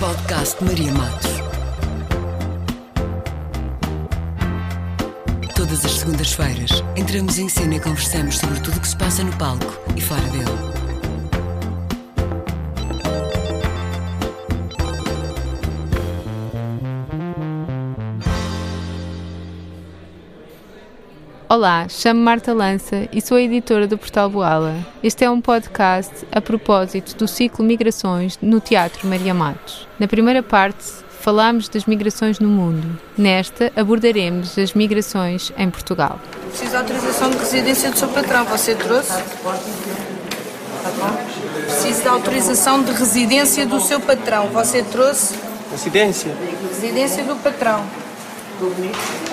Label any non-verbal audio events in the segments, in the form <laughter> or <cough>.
Podcast Maria Matos. Todas as segundas-feiras, entramos em cena e conversamos sobre tudo o que se passa no palco e fora dele. Olá, chamo Marta Lança e sou a editora do Portal Boala. Este é um podcast a propósito do ciclo Migrações no Teatro Maria Matos. Na primeira parte, falámos das migrações no mundo. Nesta, abordaremos as migrações em Portugal. Preciso de autorização de residência do seu patrão. Você trouxe? Preciso de autorização de residência do seu patrão. Você trouxe? Residência? Residência do patrão.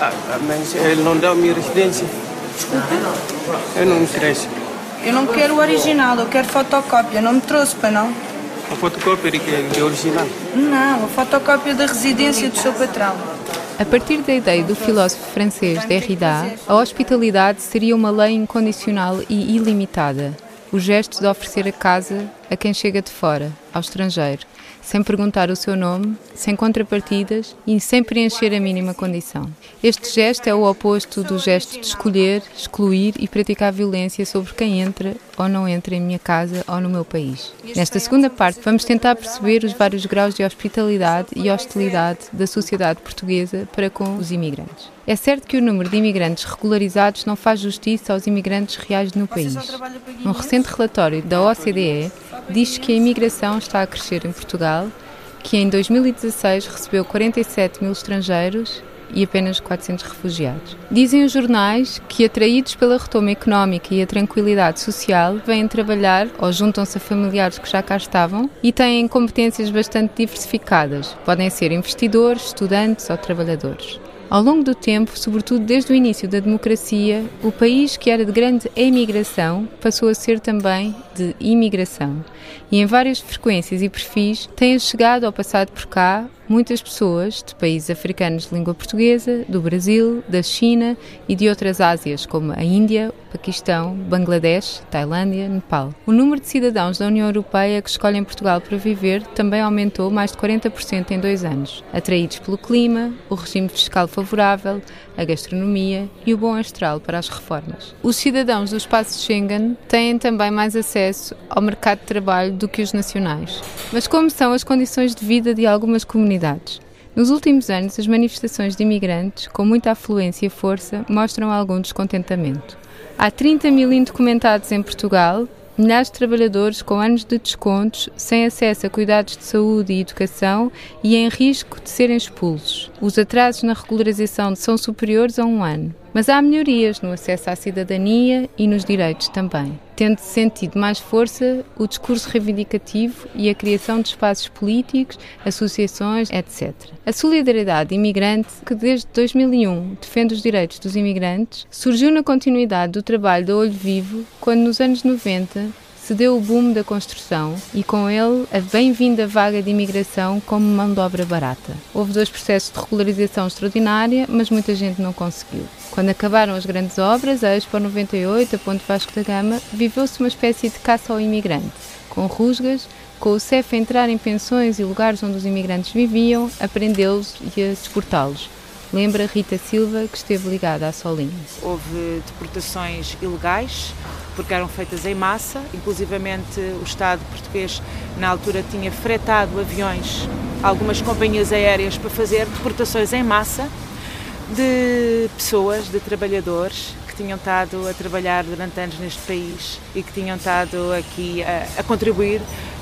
Ah, ah, mas ele não dá a minha residência. Eu não me interessa. Eu não quero o original, eu quero fotocópia. Não me trouxe para não? A fotocópia de que é original. Não, a fotocópia da residência do seu patrão. A partir da ideia do filósofo francês Derrida, a hospitalidade seria uma lei incondicional e ilimitada. O gesto de oferecer a casa a quem chega de fora, ao estrangeiro, sem perguntar o seu nome, sem contrapartidas e sem preencher a mínima condição. Este gesto é o oposto do gesto de escolher, excluir e praticar violência sobre quem entra ou não entra em minha casa ou no meu país. Nesta segunda parte, vamos tentar perceber os vários graus de hospitalidade e hostilidade da sociedade portuguesa para com os imigrantes. É certo que o número de imigrantes regularizados não faz justiça aos imigrantes reais no país. Um recente relatório da OCDE diz que a imigração está a crescer em Portugal, que em 2016 recebeu 47 mil estrangeiros e apenas 400 refugiados. Dizem os jornais que, atraídos pela retoma económica e a tranquilidade social, vêm trabalhar ou juntam-se a familiares que já cá estavam e têm competências bastante diversificadas. Podem ser investidores, estudantes ou trabalhadores. Ao longo do tempo, sobretudo desde o início da democracia, o país que era de grande emigração passou a ser também de imigração. E em várias frequências e perfis têm chegado ou passado por cá muitas pessoas de países africanos de língua portuguesa, do Brasil, da China e de outras Ásias, como a Índia, Paquistão, Bangladesh, Tailândia, Nepal. O número de cidadãos da União Europeia que escolhem Portugal para viver também aumentou mais de 40% em dois anos, atraídos pelo clima, o regime fiscal favorável, a gastronomia e o bom astral para as reformas. Os cidadãos do espaço Schengen têm também mais acesso ao mercado de trabalho do que os nacionais. Mas como são as condições de vida de algumas comunidades? Nos últimos anos, as manifestações de imigrantes, com muita afluência e força, mostram algum descontentamento. Há 30 mil indocumentados em Portugal, milhares de trabalhadores com anos de descontos, sem acesso a cuidados de saúde e educação e em risco de serem expulsos. Os atrasos na regularização são superiores a um ano. Mas há melhorias no acesso à cidadania e nos direitos também, tendo sentido mais força o discurso reivindicativo e a criação de espaços políticos, associações, etc. A solidariedade imigrante, que desde 2001 defende os direitos dos imigrantes, surgiu na continuidade do trabalho da Olho Vivo, quando nos anos 90 se deu o boom da construção e com ele a bem-vinda vaga de imigração como mão de obra barata. Houve dois processos de regularização extraordinária, mas muita gente não conseguiu. Quando acabaram as grandes obras, a Expo 98, a Ponte Vasco da Gama, viveu-se uma espécie de caça ao imigrante, com rusgas, com o CEF a entrar em pensões e lugares onde os imigrantes viviam, a prendê-los e a deportá-los. Lembra Rita Silva, que esteve ligada à Solinha. Houve deportações ilegais, porque eram feitas em massa, inclusivamente o Estado português na altura tinha fretado aviões, algumas companhias aéreas para fazer deportações em massa de pessoas, de trabalhadores que tinham estado a trabalhar durante anos neste país e que tinham estado aqui a, a contribuir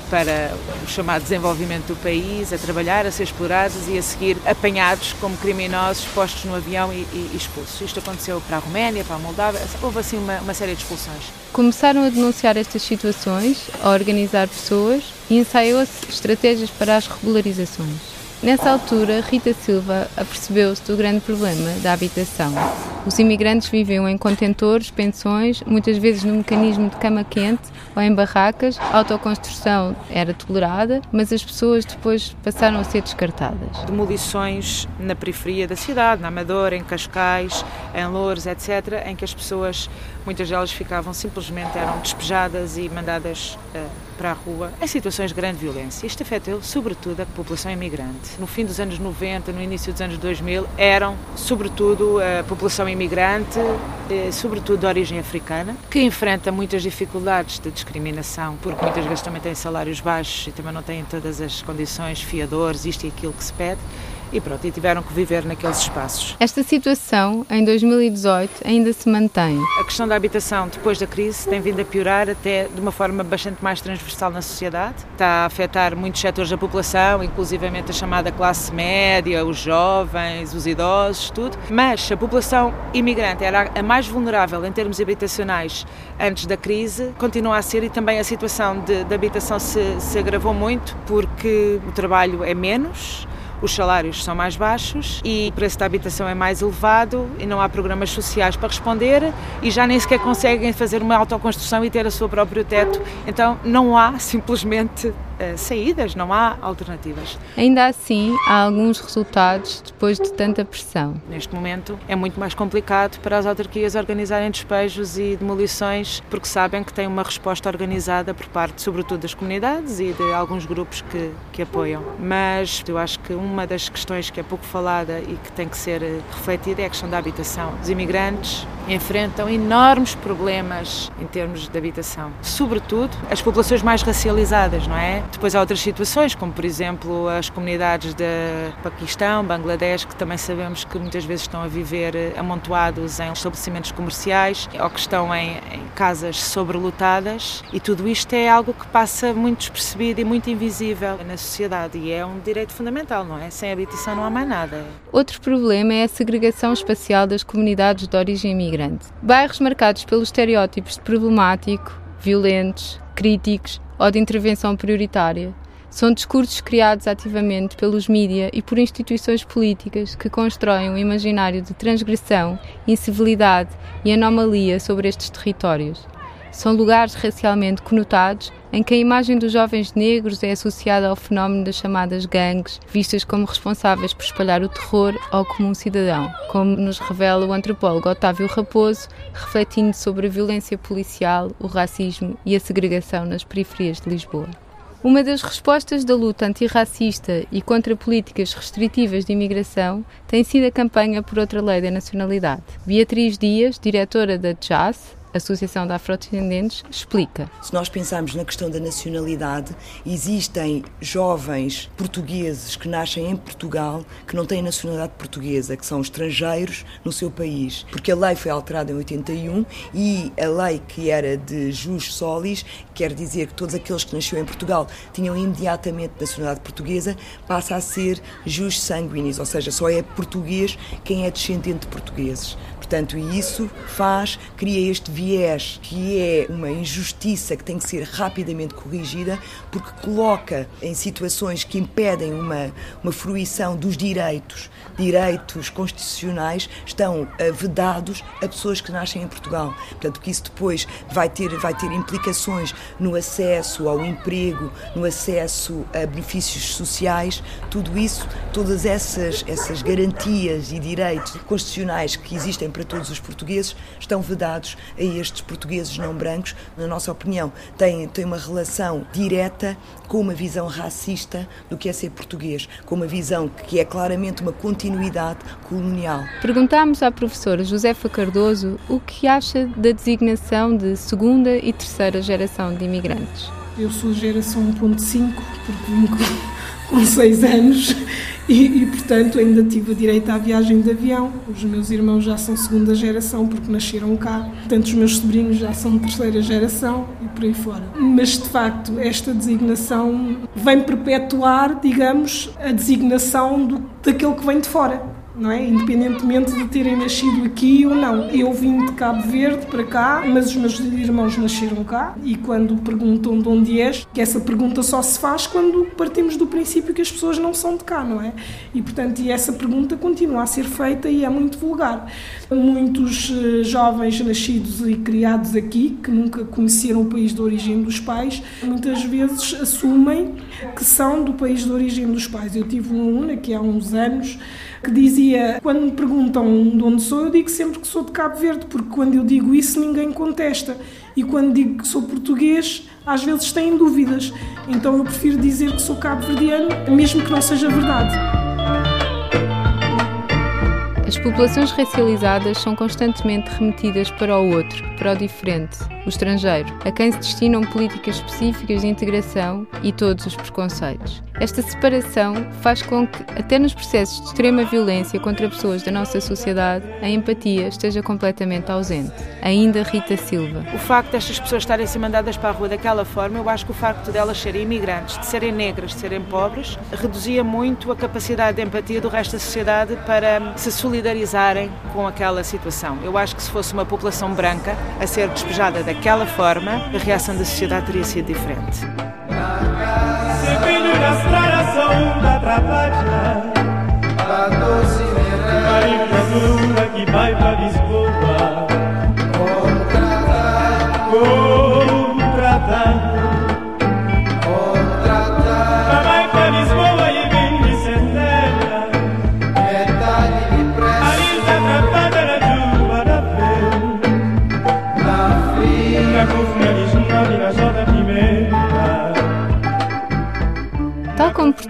para o chamado desenvolvimento do país, a trabalhar, a ser explorados e a seguir apanhados como criminosos, postos no avião e, e expulsos. Isto aconteceu para a Roménia, para a Moldávia, houve assim uma, uma série de expulsões. Começaram a denunciar estas situações, a organizar pessoas e ensaiou-se estratégias para as regularizações. Nessa altura, Rita Silva apercebeu-se do grande problema da habitação. Os imigrantes viviam em contentores, pensões, muitas vezes no mecanismo de cama quente ou em barracas. A autoconstrução era tolerada, mas as pessoas depois passaram a ser descartadas. Demolições na periferia da cidade, na Amadora, em Cascais, em Louros, etc., em que as pessoas, muitas delas ficavam simplesmente, eram despejadas e mandadas uh, para a rua em situações de grande violência. Isto afetou sobretudo a população imigrante. No fim dos anos 90, no início dos anos 2000, eram sobretudo a população imigrante, eh, sobretudo de origem africana, que enfrenta muitas dificuldades de discriminação, porque muitas vezes também têm salários baixos e também não têm todas as condições fiadores, isto e aquilo que se pede e pronto, e tiveram que viver naqueles espaços. Esta situação, em 2018, ainda se mantém. A questão da habitação, depois da crise, tem vindo a piorar até de uma forma bastante mais transversal na sociedade. Está a afetar muitos setores da população, inclusivamente a chamada classe média, os jovens, os idosos, tudo. Mas a população imigrante era a mais vulnerável em termos habitacionais antes da crise, continua a ser e também a situação de, de habitação se, se agravou muito porque o trabalho é menos, os salários são mais baixos e o preço da habitação é mais elevado e não há programas sociais para responder e já nem sequer conseguem fazer uma autoconstrução e ter o seu próprio teto. Então não há <laughs> simplesmente saídas, não há alternativas. Ainda assim, há alguns resultados depois de tanta pressão. Neste momento é muito mais complicado para as autarquias organizarem despejos e demolições porque sabem que têm uma resposta organizada por parte, sobretudo, das comunidades e de alguns grupos que, que apoiam. Mas eu acho que uma das questões que é pouco falada e que tem que ser eh, refletida é a questão da habitação. Os imigrantes enfrentam enormes problemas em termos de habitação, sobretudo as populações mais racializadas, não é? Depois há outras situações, como por exemplo as comunidades de Paquistão, Bangladesh, que também sabemos que muitas vezes estão a viver amontoados em estabelecimentos comerciais ou que estão em, em casas sobrelotadas e tudo isto é algo que passa muito despercebido e muito invisível na sociedade e é um direito fundamental, não é? Sem habitação não há mais nada. Outro problema é a segregação espacial das comunidades de origem imigrante. Bairros marcados pelos estereótipos de problemático, violentos, críticos ou de intervenção prioritária. São discursos criados ativamente pelos mídia e por instituições políticas que constroem um imaginário de transgressão, incivilidade e anomalia sobre estes territórios. São lugares racialmente conotados em que a imagem dos jovens negros é associada ao fenómeno das chamadas gangues, vistas como responsáveis por espalhar o terror ao comum cidadão, como nos revela o antropólogo Otávio Raposo, refletindo sobre a violência policial, o racismo e a segregação nas periferias de Lisboa. Uma das respostas da luta antirracista e contra políticas restritivas de imigração tem sido a campanha por outra lei da nacionalidade. Beatriz Dias, diretora da JAS, Associação de Afrodescendentes, explica. Se nós pensarmos na questão da nacionalidade, existem jovens portugueses que nascem em Portugal que não têm nacionalidade portuguesa, que são estrangeiros no seu país, porque a lei foi alterada em 81 e a lei que era de jus solis, quer dizer que todos aqueles que nasceram em Portugal tinham imediatamente nacionalidade portuguesa, passa a ser jus sanguinis, ou seja, só é português quem é descendente de portugueses. Portanto, isso faz, cria este viés que é uma injustiça que tem que ser rapidamente corrigida, porque coloca em situações que impedem uma, uma fruição dos direitos, direitos constitucionais, estão eh, vedados a pessoas que nascem em Portugal. Portanto, que isso depois vai ter, vai ter implicações no acesso ao emprego, no acesso a benefícios sociais, tudo isso, todas essas, essas garantias e direitos constitucionais que existem para todos os portugueses estão vedados a estes portugueses não brancos. Na nossa opinião, tem, tem uma relação direta com uma visão racista do que é ser português, com uma visão que é claramente uma continuidade colonial. Perguntámos à professora Josefa Cardoso o que acha da designação de segunda e terceira geração de imigrantes. Eu sou geração 1.5, porque vim com, com seis anos e, e, portanto, ainda tive direito à viagem de avião. Os meus irmãos já são segunda geração porque nasceram cá. Portanto, os meus sobrinhos já são terceira geração e por aí fora. Mas, de facto, esta designação vem perpetuar, digamos, a designação do, daquele que vem de fora não é? Independentemente de terem nascido aqui ou não. Eu vim de Cabo Verde para cá, mas os meus irmãos nasceram cá e quando perguntam de onde és, que essa pergunta só se faz quando partimos do princípio que as pessoas não são de cá, não é? E portanto, e essa pergunta continua a ser feita e é muito vulgar. Muitos uh, jovens nascidos e criados aqui, que nunca conheceram o país de origem dos pais, muitas vezes assumem que são do país de origem dos pais. Eu tive uma aluna que há uns anos que dizia: quando me perguntam de onde sou, eu digo sempre que sou de Cabo Verde, porque quando eu digo isso ninguém contesta. e quando digo que sou português, às vezes têm dúvidas. Então eu prefiro dizer que sou cabo-verdiano, mesmo que não seja verdade. As populações racializadas são constantemente remetidas para o outro, para o diferente, o estrangeiro, a quem se destinam políticas específicas de integração e todos os preconceitos. Esta separação faz com que, até nos processos de extrema violência contra pessoas da nossa sociedade, a empatia esteja completamente ausente. Ainda Rita Silva. O facto destas pessoas estarem se mandadas para a rua daquela forma, eu acho que o facto delas serem imigrantes, de serem negras, de serem pobres, reduzia muito a capacidade de empatia do resto da sociedade para se solidarizarem com aquela situação. Eu acho que se fosse uma população branca a ser despejada daquela forma, a reação da sociedade teria sido diferente. que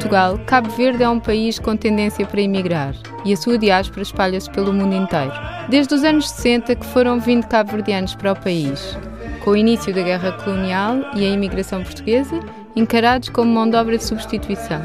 Portugal, Cabo Verde é um país com tendência para emigrar e a sua diáspora espalha-se pelo mundo inteiro. Desde os anos 60 que foram vindo cabo-verdianos para o país, com o início da guerra colonial e a imigração portuguesa, encarados como mão de obra de substituição.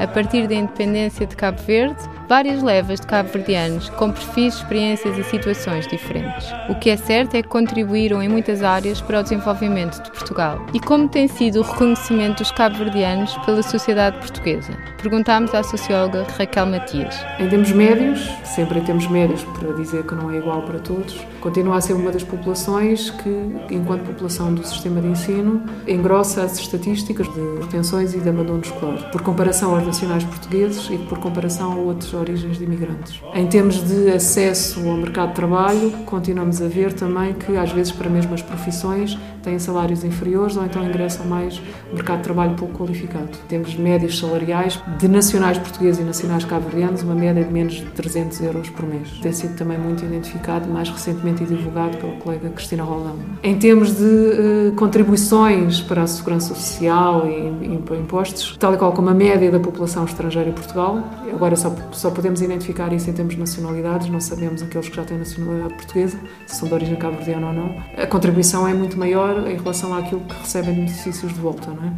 A partir da independência de Cabo Verde, várias levas de cabo-verdianos com perfis, experiências e situações diferentes. O que é certo é que contribuíram em muitas áreas para o desenvolvimento de Portugal. E como tem sido o reconhecimento dos cabo-verdianos pela sociedade portuguesa? Perguntámos à socióloga Raquel Matias. Em termos médios, sempre em termos médios, para dizer que não é igual para todos, continua a ser uma das populações que, enquanto população do sistema de ensino, engrossa as estatísticas de retenções e de abandono escolar, por comparação aos nacionais portugueses e por comparação a outros origens de imigrantes. Em termos de acesso ao mercado de trabalho, continuamos a ver também que, às vezes, para mesmas profissões, têm salários inferiores ou então ingressam mais no mercado de trabalho pouco qualificado. Temos médias salariais de nacionais portugueses e nacionais cabo-verdianos, uma média de menos de 300 euros por mês. Tem sido também muito identificado, mais recentemente e divulgado pela colega Cristina Roldão. Em termos de uh, contribuições para a segurança social e, impostos, tal e qual como a média da população estrangeira em Portugal, agora só só podemos identificar isso em termos de nacionalidades, não sabemos aqueles que já têm nacionalidade portuguesa, se são de origem cabo-verdiana ou não. A contribuição é muito maior em relação àquilo que recebem de benefícios de volta, não é?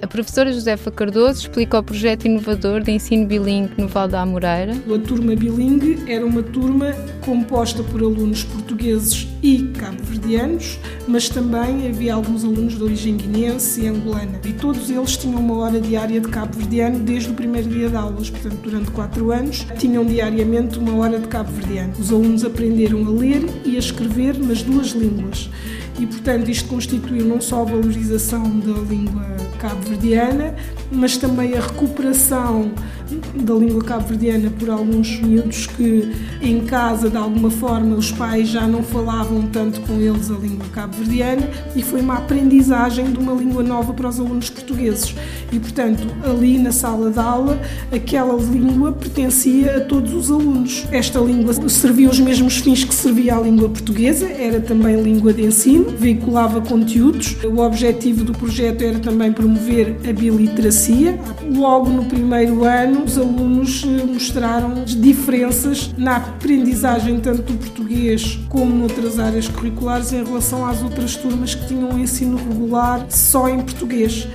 A professora Josefa Cardoso explica o projeto inovador de ensino bilingue no Val da Amoreira. A turma bilingue era uma turma composta por alunos portugueses e cabo-verdianos, mas também havia alguns alunos de origem guineense e angolana. E todos eles tinham uma hora diária de cabo-verdiano desde o primeiro dia de aulas, portanto, durante quatro anos, tinham diariamente uma hora de cabo-verdiano. Os alunos aprenderam a ler e a escrever nas duas línguas e, portanto, isto constituiu não só a valorização da língua cabo-verdiana, mas também a recuperação da língua cabo-verdiana por alguns miúdos que em casa, de alguma forma, os pais já não falavam tanto com eles a língua cabo-verdiana e foi uma aprendizagem de uma língua nova para os alunos portugueses. E, portanto, ali na sala de aula, aquela língua pertencia a todos os alunos. Esta língua servia os mesmos fins que servia a língua portuguesa, era também língua de ensino, veiculava conteúdos. O objetivo do projeto era também promover a biliteracia. Logo no primeiro ano, os alunos eh, mostraram diferenças na aprendizagem tanto do português como noutras áreas curriculares em relação às outras turmas que tinham ensino regular só em português.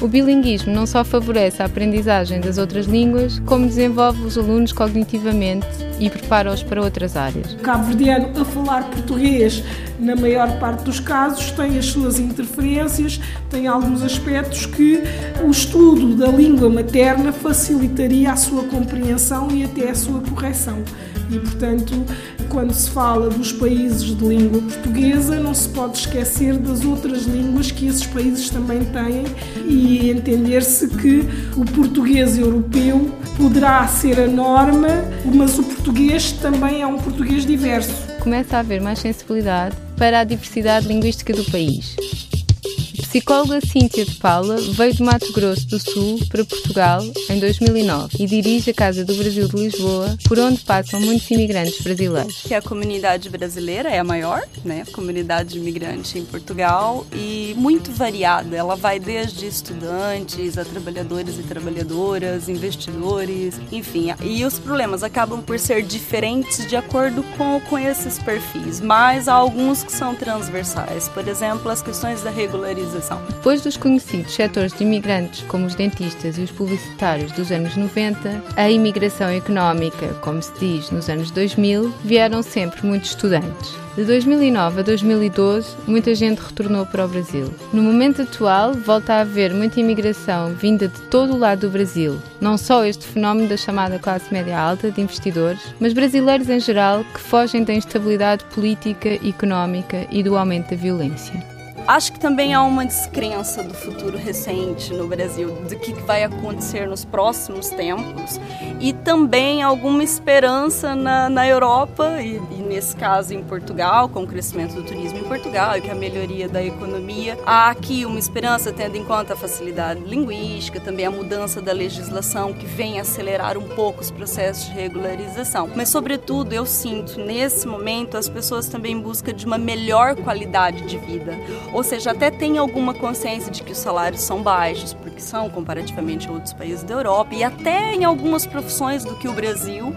O bilinguismo não só favorece a aprendizagem das outras línguas, como desenvolve os alunos cognitivamente e prepara-os para outras áreas. O cabo-verdiano a falar português, na maior parte dos casos, tem as suas interferências, tem alguns aspectos que o estudo da língua materna facilitaria a sua compreensão e até a sua correção. E, portanto, quando se fala dos países de língua portuguesa, não se pode esquecer das outras línguas que esses países também têm e entender-se que o português europeu poderá ser a norma, mas o português também é um português diverso. Começa a haver mais sensibilidade para a diversidade linguística do país psicóloga Cíntia de Paula veio do Mato Grosso do Sul para Portugal em 2009 e dirige a Casa do Brasil de Lisboa, por onde passam muitos imigrantes brasileiros. Que a comunidade brasileira é a maior, né? A comunidade imigrante em Portugal e muito variada. Ela vai desde estudantes a trabalhadores e trabalhadoras, investidores, enfim. E os problemas acabam por ser diferentes de acordo com, com esses perfis, mas há alguns que são transversais. Por exemplo, as questões da regularização. Depois dos conhecidos setores de imigrantes, como os dentistas e os publicitários dos anos 90, a imigração económica, como se diz nos anos 2000, vieram sempre muitos estudantes. De 2009 a 2012, muita gente retornou para o Brasil. No momento atual, volta a haver muita imigração vinda de todo o lado do Brasil. Não só este fenómeno da chamada classe média alta de investidores, mas brasileiros em geral que fogem da instabilidade política, económica e do aumento da violência. Acho que também há uma descrença do futuro recente no Brasil, do que vai acontecer nos próximos tempos, e também alguma esperança na, na Europa, e, e, nesse caso em Portugal, com o crescimento do turismo em Portugal e com a melhoria da economia. Há aqui uma esperança, tendo em conta a facilidade linguística, também a mudança da legislação, que vem acelerar um pouco os processos de regularização. Mas, sobretudo, eu sinto nesse momento as pessoas também em busca de uma melhor qualidade de vida ou seja, até tem alguma consciência de que os salários são baixos, porque são comparativamente a outros países da Europa, e até em algumas profissões do que o Brasil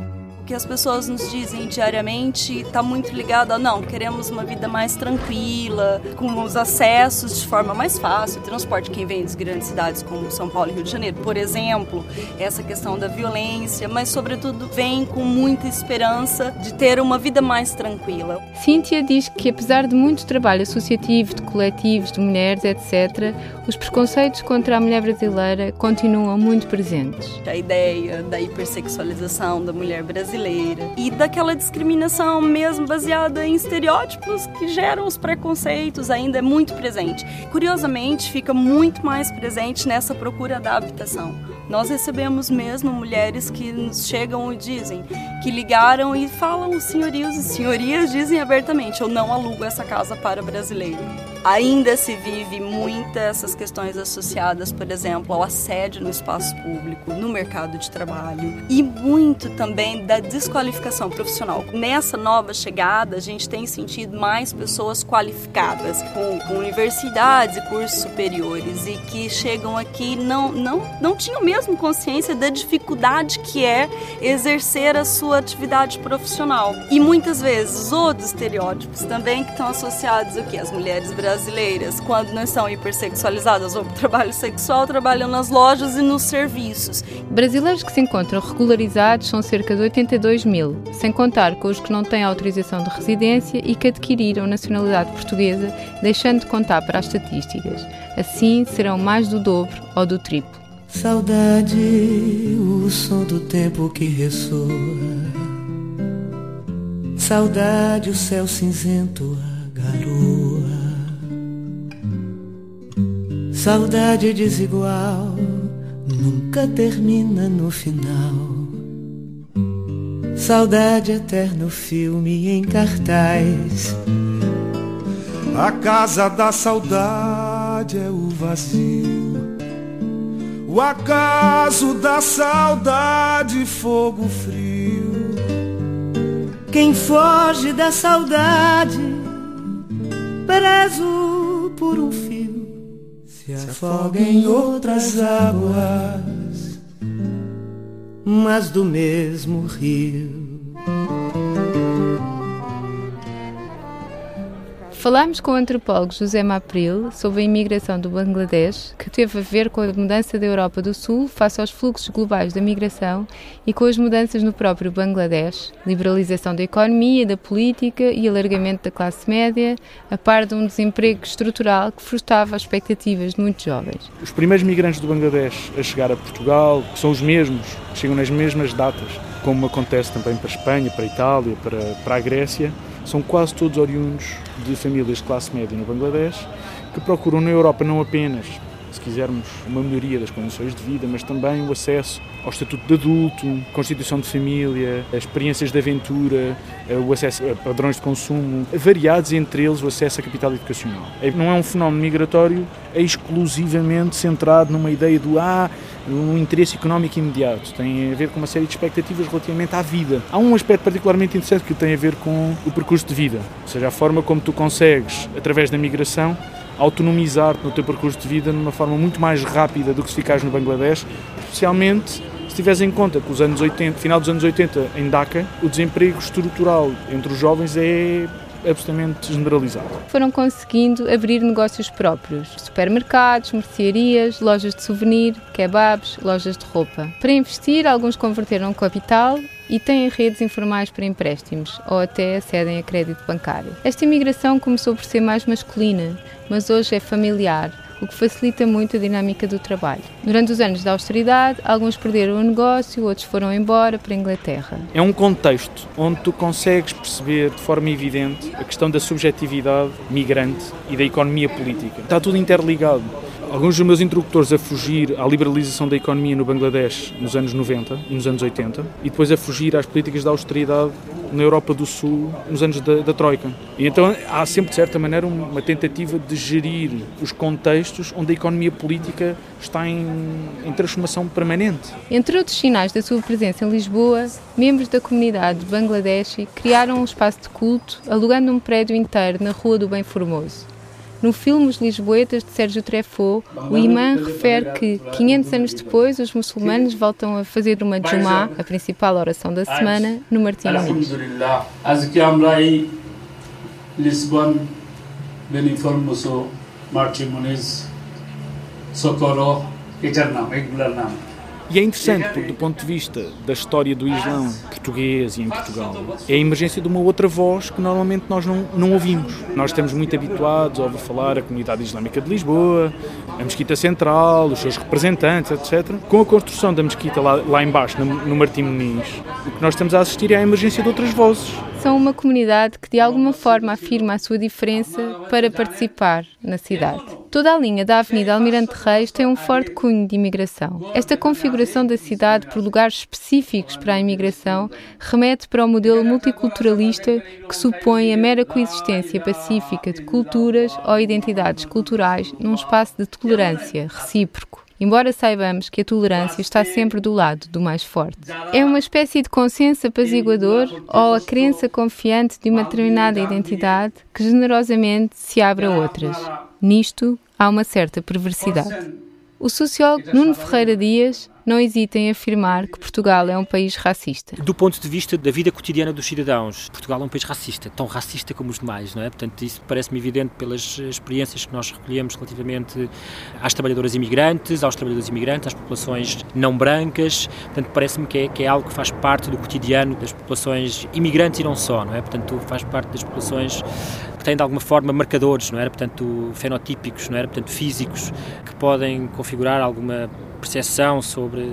que as pessoas nos dizem diariamente está muito ligado a não, queremos uma vida mais tranquila, com os acessos de forma mais fácil, transporte quem vem das grandes cidades como São Paulo e Rio de Janeiro, por exemplo, essa questão da violência, mas sobretudo vem com muita esperança de ter uma vida mais tranquila. Cíntia diz que apesar de muito trabalho associativo, de coletivos, de mulheres, etc., os preconceitos contra a mulher brasileira continuam muito presentes. A ideia da hipersexualização da mulher brasileira brasileira e daquela discriminação mesmo baseada em estereótipos que geram os preconceitos ainda é muito presente. Curiosamente, fica muito mais presente nessa procura da habitação. Nós recebemos mesmo mulheres que nos chegam e dizem que ligaram e falam os senhorios e senhorias dizem abertamente: eu não alugo essa casa para brasileiro. Ainda se vive muitas essas questões associadas, por exemplo, ao assédio no espaço público, no mercado de trabalho e muito também da desqualificação profissional. Nessa nova chegada, a gente tem sentido mais pessoas qualificadas, com, com universidades e cursos superiores e que chegam aqui não não não tinham mesmo consciência da dificuldade que é exercer a sua atividade profissional. E muitas vezes os outros estereótipos também que estão associados o que as mulheres brasileiras brasileiras, quando não estão hipersexualizadas ou trabalho sexual, trabalham nas lojas e nos serviços. Brasileiros que se encontram regularizados são cerca de 82 mil, sem contar com os que não têm autorização de residência e que adquiriram nacionalidade portuguesa, deixando de contar para as estatísticas. Assim, serão mais do dobro ou do triplo. Saudade, o som do tempo que ressoa. Saudade, o céu cinzento, Saudade desigual nunca termina no final. Saudade eterno filme em cartaz. A casa da saudade é o vazio. O acaso da saudade, fogo frio. Quem foge da saudade, preso por um fio se afoga em outras águas, mas do mesmo rio. Falámos com o antropólogo José Mapril sobre a imigração do Bangladesh, que teve a ver com a mudança da Europa do Sul face aos fluxos globais da migração e com as mudanças no próprio Bangladesh, liberalização da economia, da política e alargamento da classe média, a par de um desemprego estrutural que frustrava as expectativas de muitos jovens. Os primeiros migrantes do Bangladesh a chegar a Portugal são os mesmos, chegam nas mesmas datas, como acontece também para a Espanha, para a Itália, para, para a Grécia são quase todos oriundos de famílias de classe média no Bangladesh que procuram na Europa não apenas se quisermos, uma melhoria das condições de vida, mas também o acesso ao estatuto de adulto, constituição de família, experiências de aventura, eh, o acesso a padrões de consumo, variados entre eles o acesso a capital educacional. É, não é um fenómeno migratório exclusivamente centrado numa ideia do ah, um interesse económico imediato, tem a ver com uma série de expectativas relativamente à vida. Há um aspecto particularmente interessante que tem a ver com o percurso de vida, ou seja, a forma como tu consegues, através da migração, autonomizar-te no teu percurso de vida de uma forma muito mais rápida do que se ficares no Bangladesh, especialmente se tiveres em conta que os anos 80, final dos anos 80 em Dhaka, o desemprego estrutural entre os jovens é absolutamente generalizado. Foram conseguindo abrir negócios próprios: supermercados, mercearias, lojas de souvenir, kebabs, lojas de roupa. Para investir, alguns converteram capital e têm redes informais para empréstimos ou até acedem a crédito bancário. Esta imigração começou por ser mais masculina, mas hoje é familiar o que facilita muito a dinâmica do trabalho. Durante os anos da austeridade, alguns perderam o negócio, outros foram embora para a Inglaterra. É um contexto onde tu consegues perceber de forma evidente a questão da subjetividade migrante e da economia política. Está tudo interligado. Alguns dos meus interlocutores a fugir à liberalização da economia no Bangladesh nos anos 90 e nos anos 80 e depois a fugir às políticas da austeridade na Europa do Sul nos anos da, da Troika. E então há sempre, de certa maneira, uma tentativa de gerir os contextos onde a economia política está em, em transformação permanente. Entre outros sinais da sua presença em Lisboa, membros da comunidade de Bangladesh criaram um espaço de culto alugando um prédio inteiro na Rua do Bem Formoso. No filme Os Lisboetas, de Sérgio Treffaut, o imã refere que, 500 anos depois, os muçulmanos voltam a fazer uma Jumá, a principal oração da semana, no Martim Eglanam. E é interessante do ponto de vista da história do Islão português e em Portugal, é a emergência de uma outra voz que normalmente nós não, não ouvimos. Nós estamos muito habituados a ouvir falar a comunidade islâmica de Lisboa, a Mesquita Central, os seus representantes, etc. Com a construção da Mesquita lá, lá embaixo, no, no Martim Muniz, o que nós estamos a assistir é a emergência de outras vozes. São uma comunidade que de alguma forma afirma a sua diferença para participar na cidade. Toda a linha da Avenida Almirante Reis tem um forte cunho de imigração. Esta configuração da cidade por lugares específicos para a imigração remete para o modelo multiculturalista que supõe a mera coexistência pacífica de culturas ou identidades culturais num espaço de tolerância recíproco embora saibamos que a tolerância está sempre do lado do mais forte. É uma espécie de consenso apaziguador ou a crença confiante de uma determinada identidade que generosamente se abre a outras. Nisto há uma certa perversidade. O sociólogo Nuno Ferreira Dias não hesita em afirmar que Portugal é um país racista. Do ponto de vista da vida cotidiana dos cidadãos, Portugal é um país racista, tão racista como os demais, não é? Portanto, isso parece-me evidente pelas experiências que nós recolhemos relativamente às trabalhadoras imigrantes, aos trabalhadores imigrantes, às populações não brancas. Portanto, parece-me que é, que é algo que faz parte do cotidiano das populações imigrantes e não só, não é? Portanto, faz parte das populações que têm de alguma forma marcadores, não era? Portanto, fenotípicos, não era? Portanto, físicos, que podem configurar alguma percepção sobre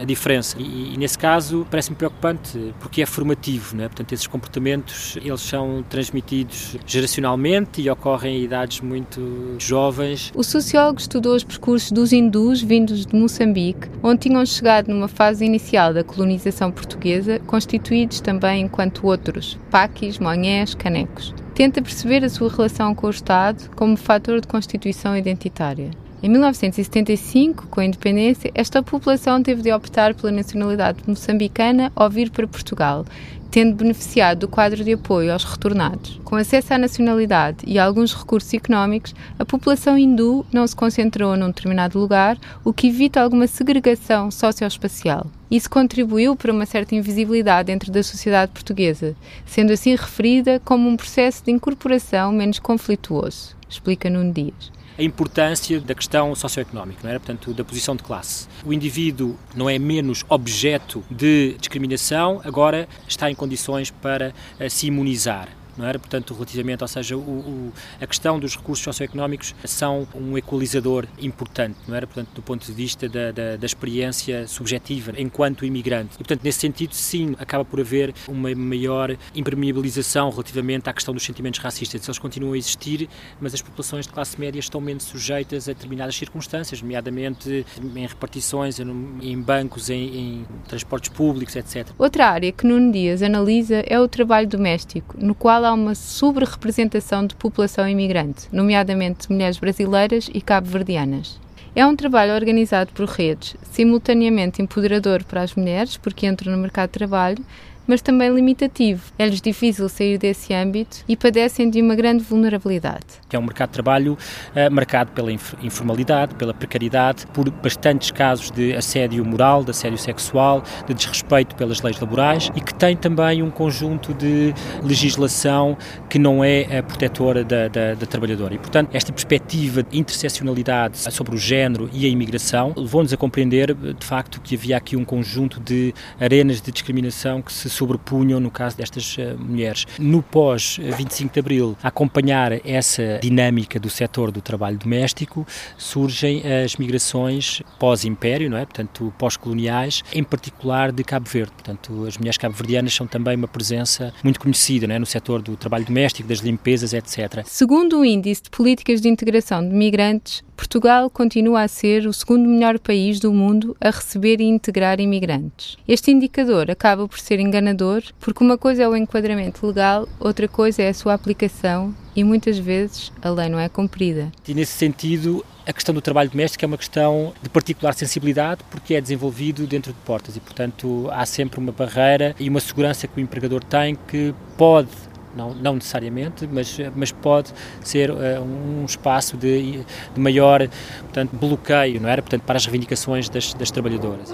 a diferença. E, e nesse caso parece-me preocupante porque é formativo, não é? portanto esses comportamentos eles são transmitidos geracionalmente e ocorrem em idades muito jovens. O sociólogo estudou os percursos dos hindus vindos de Moçambique, onde tinham chegado numa fase inicial da colonização portuguesa, constituídos também enquanto outros, paquis, monhés, canecos. Tenta perceber a sua relação com o Estado como fator de constituição identitária. Em 1975, com a independência, esta população teve de optar pela nacionalidade moçambicana ou vir para Portugal, tendo beneficiado do quadro de apoio aos retornados. Com acesso à nacionalidade e alguns recursos económicos, a população hindu não se concentrou num determinado lugar, o que evita alguma segregação socioespacial. Isso contribuiu para uma certa invisibilidade dentro da sociedade portuguesa, sendo assim referida como um processo de incorporação menos conflituoso, explica Nuno Dias a importância da questão socioeconómica, não é? portanto, da posição de classe. O indivíduo não é menos objeto de discriminação, agora está em condições para uh, se imunizar. Não era? Portanto, relativamente, ou seja, o, o, a questão dos recursos socioeconómicos são um equalizador importante, não era? Portanto, do ponto de vista da, da, da experiência subjetiva enquanto imigrante. E, portanto, nesse sentido, sim, acaba por haver uma maior impermeabilização relativamente à questão dos sentimentos racistas. Eles continuam a existir, mas as populações de classe média estão menos sujeitas a determinadas circunstâncias, nomeadamente em repartições, em bancos, em, em transportes públicos, etc. Outra área que Nuno Dias analisa é o trabalho doméstico, no qual há uma sobre-representação de população imigrante, nomeadamente mulheres brasileiras e cabo-verdianas. É um trabalho organizado por redes, simultaneamente empoderador para as mulheres, porque entram no mercado de trabalho, mas também limitativo. É-lhes difícil sair desse âmbito e padecem de uma grande vulnerabilidade. É um mercado de trabalho uh, marcado pela informalidade, pela precariedade, por bastantes casos de assédio moral, de assédio sexual, de desrespeito pelas leis laborais e que tem também um conjunto de legislação que não é a protetora da, da, da trabalhadora. E, portanto, esta perspectiva de interseccionalidade sobre o género e a imigração levou-nos a compreender, de facto, que havia aqui um conjunto de arenas de discriminação que se sobrepunham no caso destas uh, mulheres. No pós-25 de Abril, a acompanhar essa dinâmica do setor do trabalho doméstico, surgem as migrações pós-império, não é? Portanto, pós-coloniais, em particular de Cabo Verde. Portanto, as mulheres cabo-verdianas são também uma presença muito conhecida, não é? No setor do trabalho doméstico, das limpezas, etc. Segundo o Índice de Políticas de Integração de Migrantes, Portugal continua a ser o segundo melhor país do mundo a receber e integrar imigrantes. Este indicador acaba por ser enganador porque uma coisa é o enquadramento legal, outra coisa é a sua aplicação e muitas vezes a lei não é cumprida. E nesse sentido, a questão do trabalho doméstico é uma questão de particular sensibilidade porque é desenvolvido dentro de portas e, portanto, há sempre uma barreira e uma segurança que o empregador tem que pode não, não necessariamente, mas, mas pode ser uh, um espaço de, de, maior portanto, bloqueio, não era? Portanto, para as reivindicações das, das trabalhadoras.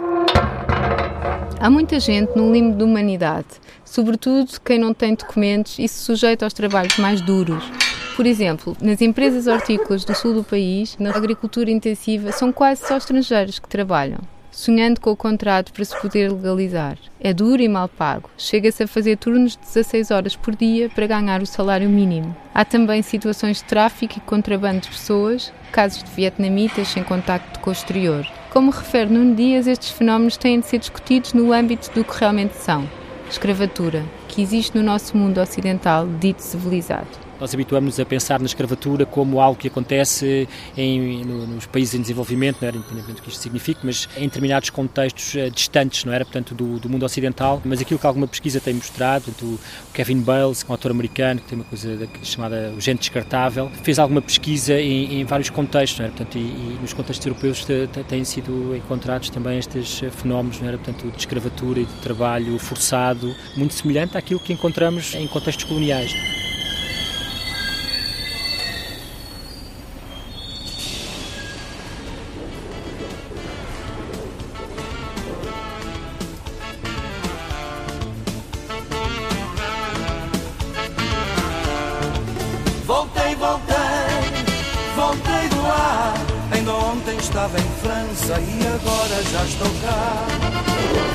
Há muita gente no limbo de humanidade, sobretudo quem não tem documentos e se sujeita aos trabalhos mais duros. Por exemplo, nas empresas hortícolas do sul do país, na agricultura intensiva, são quase só estrangeiros que trabalham sonhando com o contrato para se poder legalizar. É duro e mal pago. Chega-se a fazer turnos de 16 horas por dia para ganhar o salário mínimo. Há também situações de tráfico e contrabando de pessoas, casos de vietnamitas sem contacto com o exterior. Como refere Nuno Dias, estes fenómenos têm de ser discutidos no âmbito do que realmente são: escravatura, que existe no nosso mundo ocidental dito civilizado. Nós habituamos a pensar na escravatura como algo que acontece em, no, nos países em desenvolvimento, não era independentemente do que isto signifique, mas em determinados contextos uh, distantes, não era, portanto, do, do, mundo ocidental. Mas aquilo que alguma pesquisa tem mostrado, portanto, o Kevin Bales, um autor americano que tem uma coisa chamada o gente descartável, fez alguma pesquisa em, em vários contextos, não era, portanto, e, e nos contextos europeus têm sido encontrados também estes eh, fenómenos, não era, portanto, de escravatura e de trabalho forçado, muito semelhante àquilo que encontramos em contextos coloniais. Estava em França e agora já estou cá.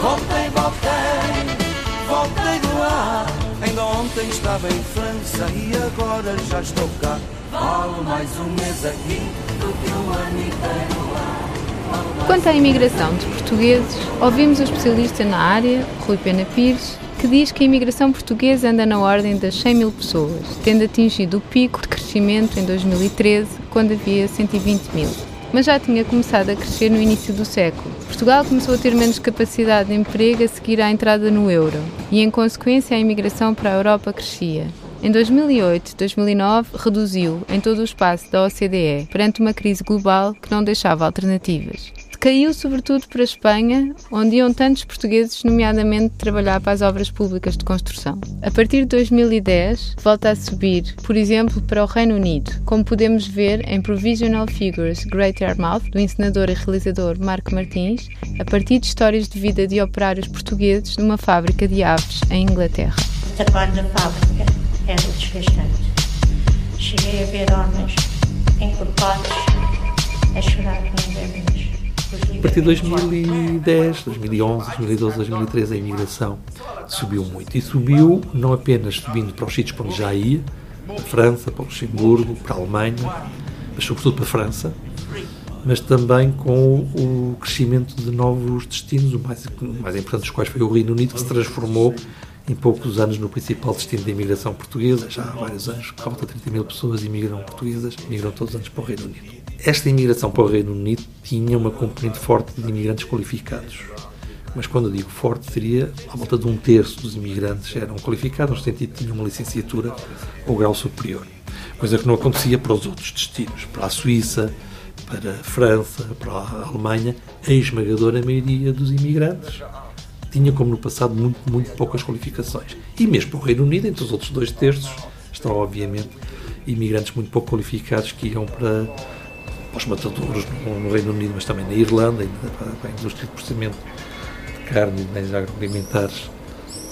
Voltei, voltei, voltei do ar. Ainda ontem estava em França e agora já estou cá. Vale mais um mês aqui do que um ano inteiro lá. Quanto à imigração de portugueses, ouvimos o especialista na área, Rui Pena Pires, que diz que a imigração portuguesa anda na ordem das 100 mil pessoas, tendo atingido o pico de crescimento em 2013, quando havia 120 mil mas já tinha começado a crescer no início do século. Portugal começou a ter menos capacidade de emprego a seguir à entrada no euro e, em consequência, a imigração para a Europa crescia. Em 2008 e 2009, reduziu em todo o espaço da OCDE, perante uma crise global que não deixava alternativas caiu sobretudo para a Espanha, onde iam tantos portugueses, nomeadamente, trabalhar para as obras públicas de construção. A partir de 2010, volta a subir, por exemplo, para o Reino Unido, como podemos ver em Provisional Figures Greater Mouth, do encenador e realizador Marco Martins, a partir de histórias de vida de operários portugueses numa fábrica de aves em Inglaterra. Trabalho da fábrica era desgastante. Cheguei a ver homens encorpados a chorar com vergonhas. A partir de 2010, 2011, 2012, 2013, a imigração subiu muito. E subiu não apenas subindo para os sítios para onde já ia, para a França, para o Luxemburgo, para a Alemanha, mas sobretudo para a França, mas também com o crescimento de novos destinos, o mais, o mais importante dos quais foi o Reino Unido, que se transformou em poucos anos no principal destino da imigração portuguesa. Já há vários anos, falta 30 mil pessoas imigram portuguesas, imigram todos os anos para o Reino Unido. Esta imigração para o Reino Unido tinha uma componente forte de imigrantes qualificados. Mas quando eu digo forte, seria à volta de um terço dos imigrantes eram qualificados, no sentido de tinham uma licenciatura ou grau superior. Coisa que não acontecia para os outros destinos, para a Suíça, para a França, para a Alemanha, a esmagadora maioria dos imigrantes tinha, como no passado, muito, muito poucas qualificações. E mesmo para o Reino Unido, entre os outros dois terços, estão, obviamente, imigrantes muito pouco qualificados que iam para, para os matadouros no, no, Reino Unido, mas também na Irlanda, para, para a indústria de processamento de carne e bens agroalimentares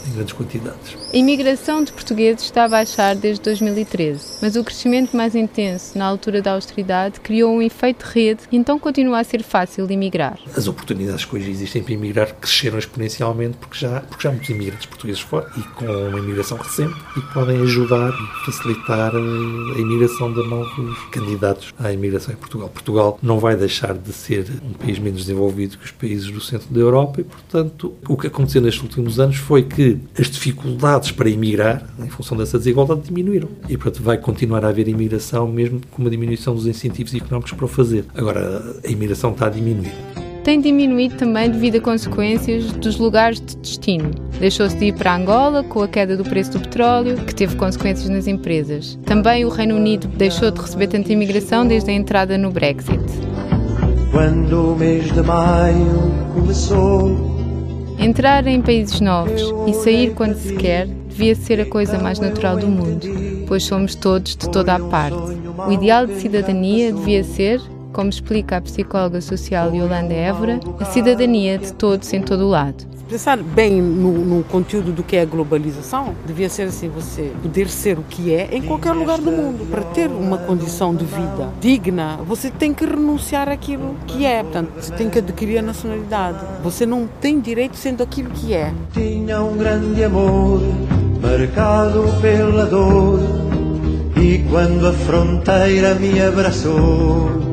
em grandes quantidades. A imigração de portugueses está a baixar desde 2013, mas o crescimento mais intenso na altura da austeridade criou um efeito de rede e então continua a ser fácil de emigrar. As oportunidades que hoje existem para emigrar cresceram exponencialmente porque já, porque já há muitos imigrantes portugueses fora e com uma imigração recente e que podem ajudar e facilitar a imigração de novos candidatos à imigração em Portugal. Portugal não vai deixar de ser um país menos desenvolvido que os países do centro da Europa e, portanto, o que aconteceu nestes últimos anos foi que as dificuldades para emigrar, em função dessa desigualdade, diminuíram. E, portanto, vai continuar a haver imigração, mesmo com uma diminuição dos incentivos económicos para o fazer. Agora, a imigração está a diminuir tem diminuído também devido a consequências dos lugares de destino. Deixou-se de ir para Angola com a queda do preço do petróleo, que teve consequências nas empresas. Também o Reino Unido deixou de receber tanta imigração desde a entrada no Brexit. Quando o mês de maio começou Entrar em países novos e sair quando se quer devia ser a coisa mais natural do mundo, pois somos todos de toda a parte. O ideal de cidadania devia ser, como explica a psicóloga social Yolanda Évora, a cidadania de todos em todo o lado pensar bem no, no, conteúdo do que é a globalização, devia ser assim: você poder ser o que é em qualquer lugar do mundo. Para ter uma condição de vida digna, você tem que renunciar àquilo que é. Portanto, você tem que adquirir a nacionalidade. Você não tem direito sendo aquilo que é. Tinha um grande amor, marcado pela dor, e quando a fronteira me abraçou,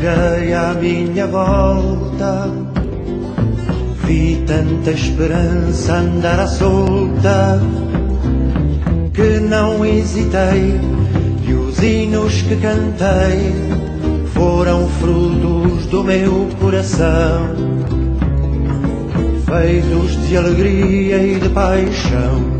olhei à minha volta. Vi tanta esperança andar à solta que não hesitei e os hinos que cantei foram frutos do meu coração, feitos de alegria e de paixão.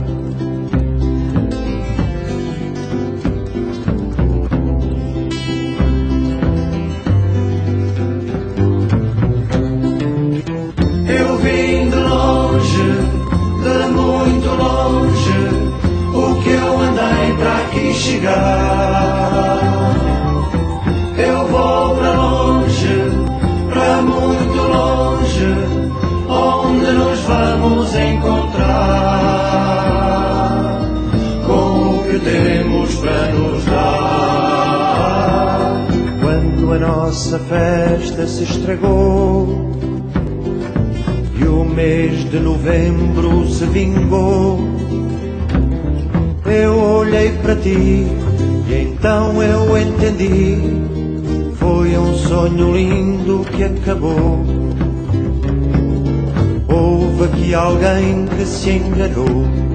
Acabou. Houve aqui alguém que se enganou.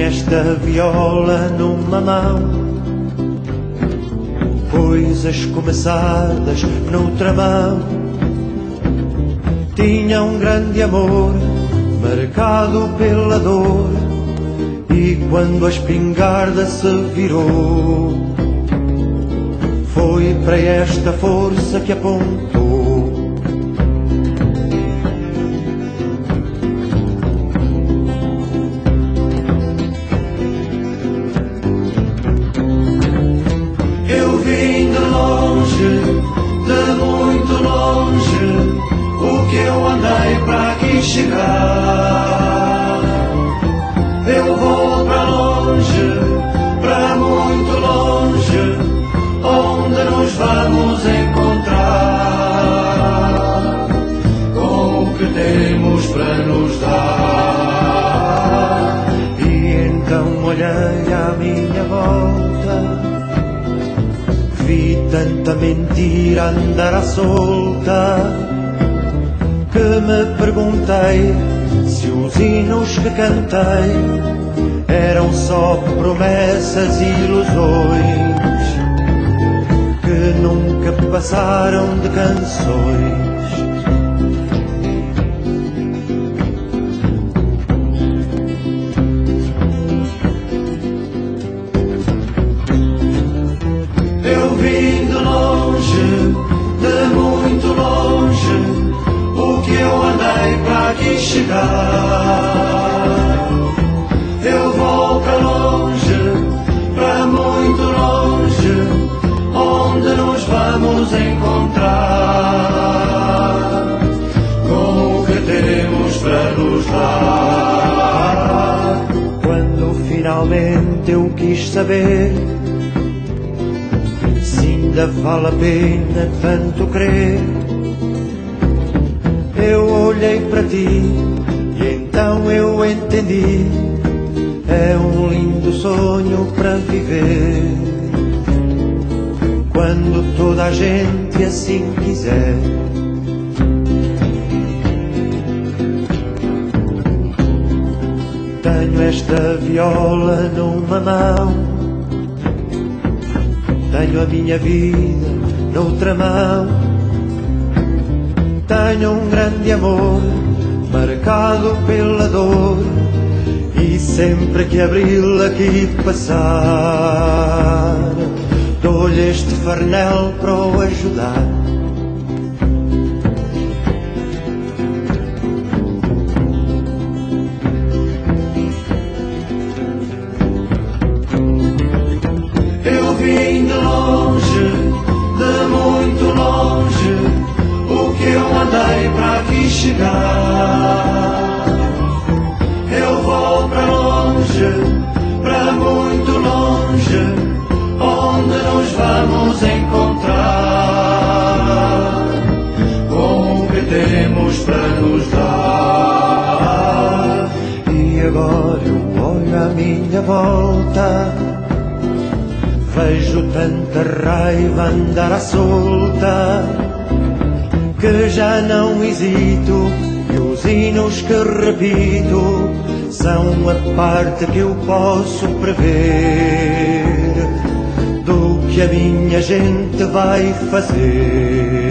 esta viola numa mão coisas começadas noutra mão. Tinha um grande amor, marcado pela dor, e quando a espingarda se virou, foi para esta força que apontou. Olhei à minha volta vi tanta mentira andar à solta que me perguntei se os hinos que cantei eram só promessas e ilusões que nunca passaram de canções. Eu vou para longe, para muito longe, onde nos vamos encontrar com o que temos para nos dar. Quando finalmente eu quis saber se ainda vale a pena tanto crer. Eu olhei para ti eu entendi. É um lindo sonho para viver. Quando toda a gente assim quiser. Tenho esta viola numa mão tenho a minha vida noutra mão. Tenho um grande amor marcado pela dor. E sempre que abril aqui passar, dou-lhe este farnel para o ajudar. Eu vim andei para aqui chegar. Eu vou para longe, para muito longe, onde nos vamos encontrar com o que temos para nos dar. E agora eu olho à minha volta. Vejo tanta raiva andar à solta que já não hesito e os hinos que repito são a parte que eu posso prever do que a minha gente vai fazer.